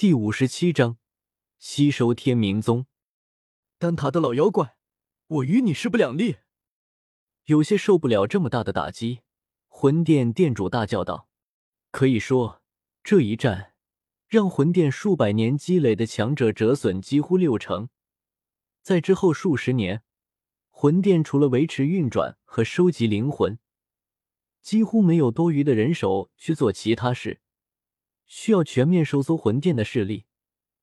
第五十七章，吸收天明宗。丹塔的老妖怪，我与你势不两立。有些受不了这么大的打击，魂殿殿主大叫道：“可以说，这一战让魂殿数百年积累的强者折损几乎六成。在之后数十年，魂殿除了维持运转和收集灵魂，几乎没有多余的人手去做其他事。需要全面收缩魂殿的势力，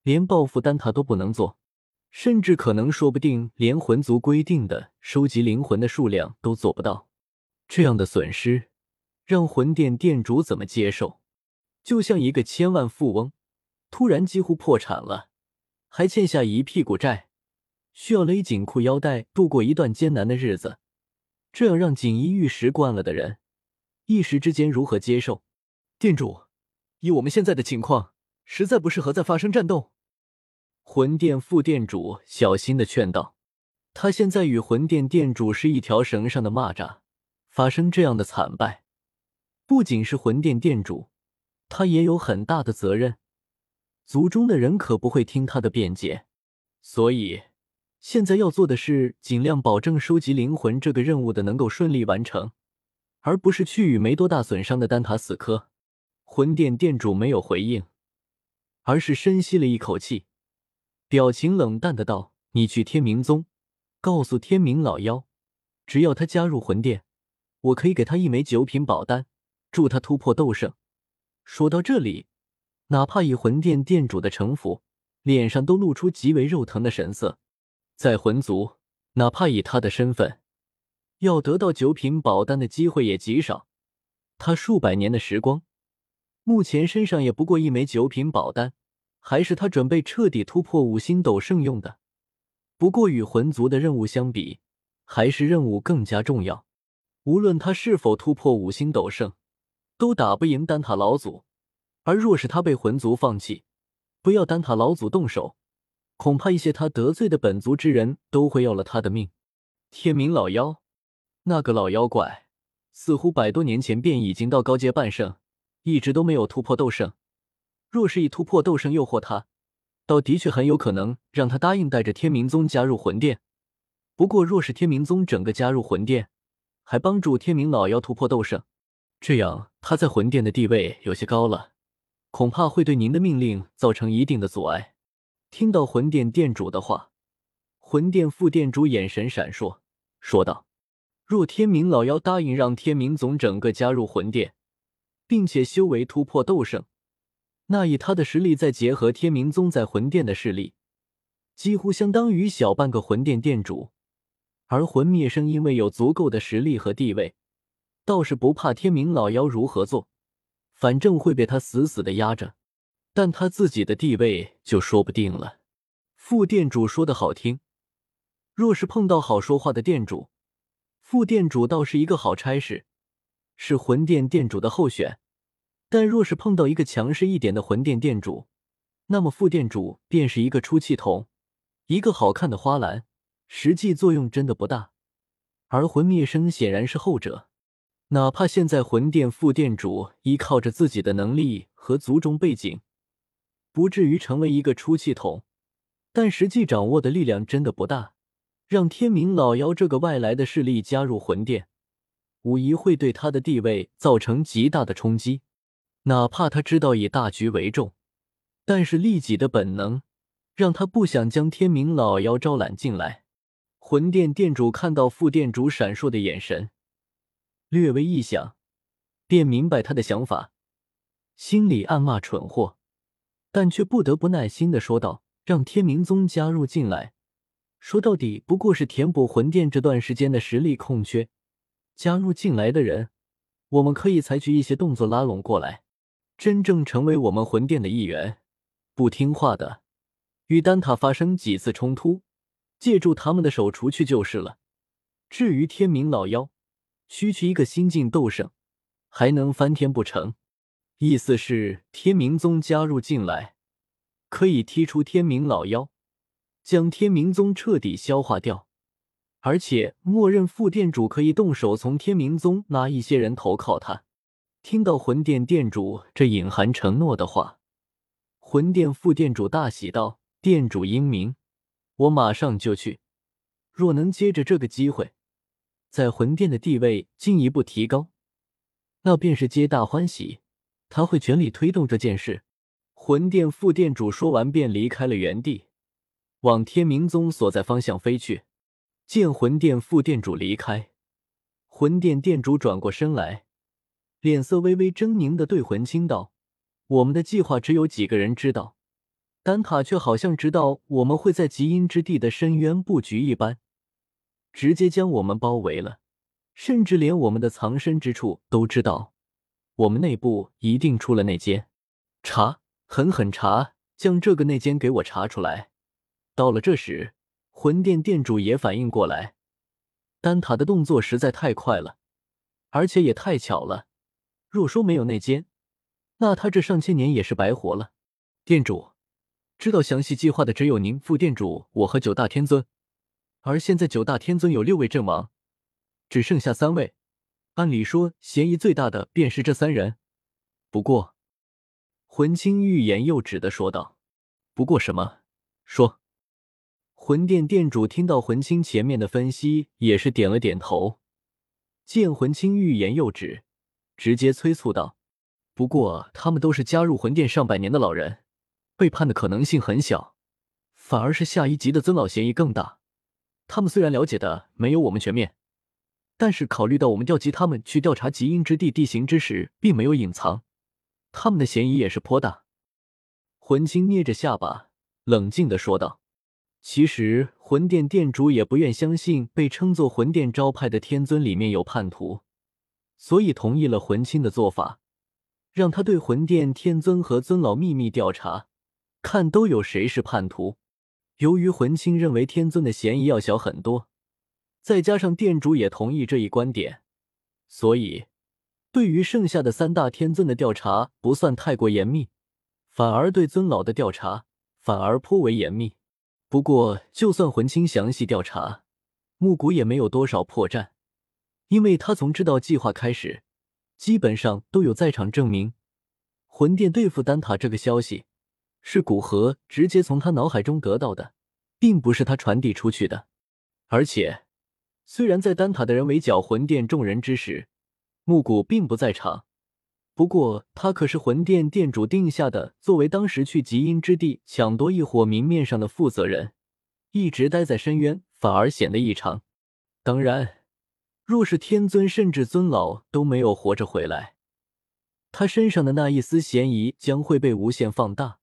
连报复丹塔都不能做。”甚至可能，说不定连魂族规定的收集灵魂的数量都做不到。这样的损失，让魂殿殿主怎么接受？就像一个千万富翁突然几乎破产了，还欠下一屁股债，需要勒紧裤腰带度过一段艰难的日子。这样让锦衣玉食惯了的人，一时之间如何接受？店主，以我们现在的情况，实在不适合再发生战斗。魂殿副殿主小心的劝道：“他现在与魂殿殿主是一条绳上的蚂蚱，发生这样的惨败，不仅是魂殿殿主，他也有很大的责任。族中的人可不会听他的辩解，所以现在要做的是尽量保证收集灵魂这个任务的能够顺利完成，而不是去与没多大损伤的丹塔死磕。”魂殿殿主没有回应，而是深吸了一口气。表情冷淡的道：“你去天明宗，告诉天明老妖，只要他加入魂殿，我可以给他一枚九品宝丹，助他突破斗圣。”说到这里，哪怕以魂殿殿主的城府，脸上都露出极为肉疼的神色。在魂族，哪怕以他的身份，要得到九品宝丹的机会也极少。他数百年的时光，目前身上也不过一枚九品宝丹。还是他准备彻底突破五星斗圣用的。不过与魂族的任务相比，还是任务更加重要。无论他是否突破五星斗圣，都打不赢丹塔老祖。而若是他被魂族放弃，不要丹塔老祖动手，恐怕一些他得罪的本族之人都会要了他的命。天明老妖，那个老妖怪，似乎百多年前便已经到高阶半圣，一直都没有突破斗圣。若是以突破斗圣诱惑他，倒的确很有可能让他答应带着天明宗加入魂殿。不过，若是天明宗整个加入魂殿，还帮助天明老妖突破斗圣，这样他在魂殿的地位有些高了，恐怕会对您的命令造成一定的阻碍。听到魂殿殿主的话，魂殿副殿主眼神闪烁，说道：“若天明老妖答应让天明宗整个加入魂殿，并且修为突破斗圣。”那以他的实力，再结合天明宗在魂殿的势力，几乎相当于小半个魂殿殿主。而魂灭生因为有足够的实力和地位，倒是不怕天明老妖如何做，反正会被他死死的压着。但他自己的地位就说不定了。副殿主说的好听，若是碰到好说话的店主，副店主倒是一个好差事，是魂殿殿主的候选。但若是碰到一个强势一点的魂殿殿主，那么副殿主便是一个出气筒，一个好看的花篮，实际作用真的不大。而魂灭生显然是后者，哪怕现在魂殿副殿主依靠着自己的能力和族中背景，不至于成为一个出气筒，但实际掌握的力量真的不大。让天明老妖这个外来的势力加入魂殿，无疑会对他的地位造成极大的冲击。哪怕他知道以大局为重，但是利己的本能让他不想将天明老妖招揽进来。魂殿殿主看到副殿主闪烁的眼神，略微一想，便明白他的想法，心里暗骂蠢货，但却不得不耐心的说道：“让天明宗加入进来，说到底不过是填补魂殿这段时间的实力空缺。加入进来的人，我们可以采取一些动作拉拢过来。”真正成为我们魂殿的一员，不听话的，与丹塔发生几次冲突，借助他们的手除去就是了。至于天明老妖，区区一个新晋斗圣，还能翻天不成？意思是天明宗加入进来，可以踢出天明老妖，将天明宗彻底消化掉，而且默认副殿主可以动手从天明宗拉一些人投靠他。听到魂殿殿主这隐含承诺的话，魂殿副店主大喜道：“店主英明，我马上就去。若能接着这个机会，在魂殿的地位进一步提高，那便是皆大欢喜。他会全力推动这件事。”魂殿副店主说完，便离开了原地，往天明宗所在方向飞去。见魂殿副殿主离开，魂殿殿主转过身来，脸色微微狰狞的对魂青道。我们的计划只有几个人知道，丹塔却好像知道我们会在极阴之地的深渊布局一般，直接将我们包围了，甚至连我们的藏身之处都知道。我们内部一定出了内奸，查，狠狠查，将这个内奸给我查出来。到了这时，魂殿殿主也反应过来，丹塔的动作实在太快了，而且也太巧了。若说没有内奸，那他这上千年也是白活了。殿主知道详细计划的只有您副殿主我和九大天尊，而现在九大天尊有六位阵亡，只剩下三位。按理说嫌疑最大的便是这三人。不过，魂青欲言又止的说道：“不过什么？说。”魂殿殿主听到魂青前面的分析，也是点了点头。见魂青欲言又止，直接催促道。不过，他们都是加入魂殿上百年的老人，背叛的可能性很小，反而是下一级的尊老嫌疑更大。他们虽然了解的没有我们全面，但是考虑到我们调集他们去调查极阴之地地形之时，并没有隐藏，他们的嫌疑也是颇大。魂青捏着下巴，冷静的说道：“其实，魂殿殿主也不愿相信被称作魂殿招牌的天尊里面有叛徒，所以同意了魂青的做法。”让他对魂殿天尊和尊老秘密调查，看都有谁是叛徒。由于魂青认为天尊的嫌疑要小很多，再加上殿主也同意这一观点，所以对于剩下的三大天尊的调查不算太过严密，反而对尊老的调查反而颇为严密。不过，就算魂青详细调查，木谷也没有多少破绽，因为他从知道计划开始。基本上都有在场证明，魂殿对付丹塔这个消息是古河直接从他脑海中得到的，并不是他传递出去的。而且，虽然在丹塔的人围剿魂殿众人之时，木谷并不在场，不过他可是魂殿殿主定下的，作为当时去极阴之地抢夺异火明面上的负责人，一直待在深渊，反而显得异常。当然。若是天尊甚至尊老都没有活着回来，他身上的那一丝嫌疑将会被无限放大。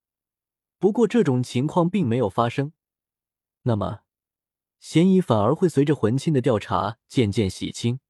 不过这种情况并没有发生，那么嫌疑反而会随着魂清的调查渐渐洗清。